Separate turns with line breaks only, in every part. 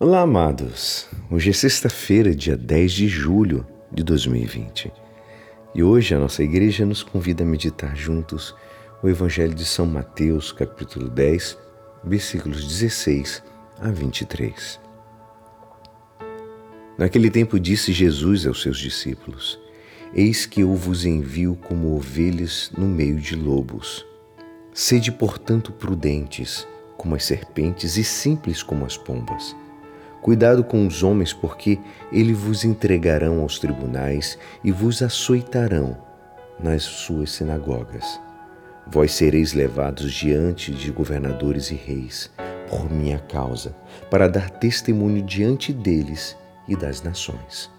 Olá, amados. Hoje é sexta-feira, dia 10 de julho de 2020. E hoje a nossa igreja nos convida a meditar juntos o Evangelho de São Mateus, capítulo 10, versículos 16 a 23. Naquele tempo disse Jesus aos seus discípulos: Eis que eu vos envio como ovelhas no meio de lobos. Sede, portanto, prudentes como as serpentes e simples como as pombas. Cuidado com os homens, porque eles vos entregarão aos tribunais e vos açoitarão nas suas sinagogas. Vós sereis levados diante de governadores e reis, por minha causa, para dar testemunho diante deles e das nações.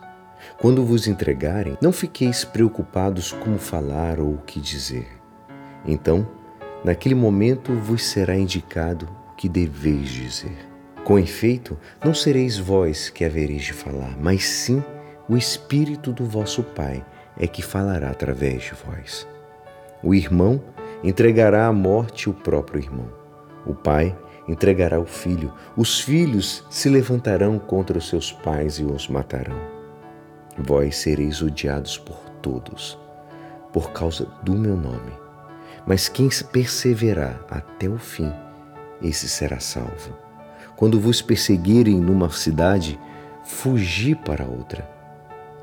Quando vos entregarem, não fiqueis preocupados como falar ou o que dizer. Então, naquele momento vos será indicado o que deveis dizer. Com efeito, não sereis vós que havereis de falar, mas sim o Espírito do vosso Pai é que falará através de vós. O irmão entregará à morte o próprio irmão. O pai entregará o filho. Os filhos se levantarão contra os seus pais e os matarão. Vós sereis odiados por todos, por causa do meu nome. Mas quem perseverar até o fim, esse será salvo. Quando vos perseguirem numa cidade, fugi para outra.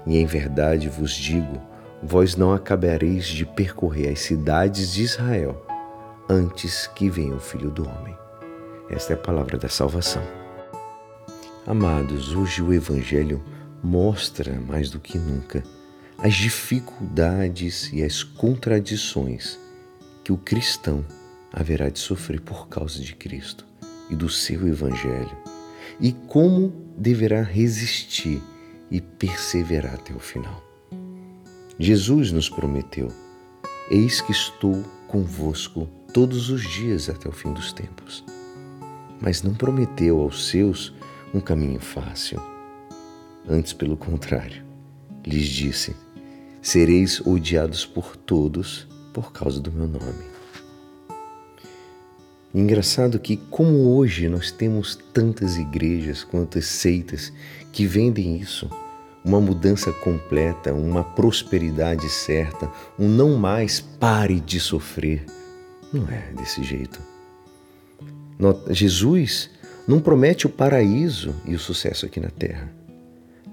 E em verdade vos digo: vós não acabareis de percorrer as cidades de Israel antes que venha o Filho do Homem. Esta é a palavra da salvação. Amados, hoje o Evangelho mostra mais do que nunca as dificuldades e as contradições que o cristão haverá de sofrer por causa de Cristo e do seu Evangelho e como deverá resistir e perseverar até o final. Jesus nos prometeu: Eis que estou convosco todos os dias até o fim dos tempos. Mas não prometeu aos seus um caminho fácil. Antes, pelo contrário, lhes disse: Sereis odiados por todos por causa do meu nome. Engraçado que, como hoje nós temos tantas igrejas, quantas seitas que vendem isso, uma mudança completa, uma prosperidade certa, um não mais pare de sofrer. Não é desse jeito. Jesus não promete o paraíso e o sucesso aqui na terra.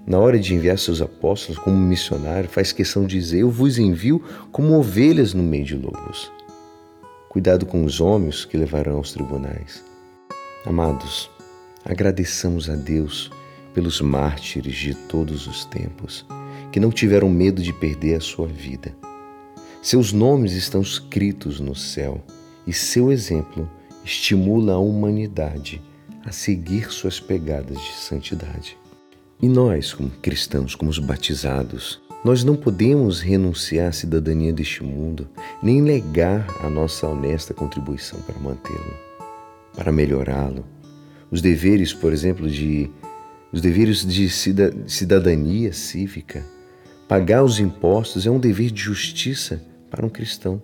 Na hora de enviar seus apóstolos como missionário, faz questão de dizer: Eu vos envio como ovelhas no meio de lobos. Cuidado com os homens que levarão aos tribunais. Amados, agradeçamos a Deus pelos mártires de todos os tempos, que não tiveram medo de perder a sua vida. Seus nomes estão escritos no céu e seu exemplo estimula a humanidade a seguir suas pegadas de santidade. E nós, como cristãos, como os batizados, nós não podemos renunciar à cidadania deste mundo, nem negar a nossa honesta contribuição para mantê-lo, para melhorá-lo. Os deveres, por exemplo, de os deveres de cidadania cívica, pagar os impostos é um dever de justiça para um cristão.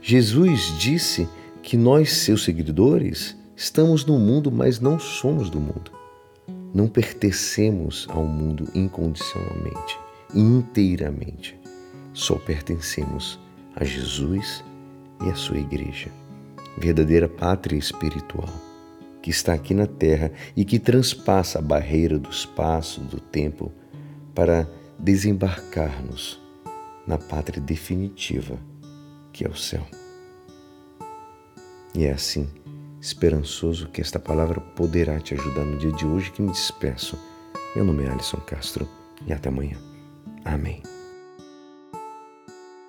Jesus disse que nós, seus seguidores, estamos no mundo, mas não somos do mundo. Não pertencemos ao mundo incondicionalmente inteiramente. Só pertencemos a Jesus e a sua igreja, verdadeira pátria espiritual, que está aqui na terra e que transpassa a barreira do espaço, do tempo, para desembarcar-nos na pátria definitiva, que é o céu. E é assim, esperançoso que esta palavra poderá te ajudar no dia de hoje que me despeço. Meu nome é Alisson Castro e até amanhã. Amém.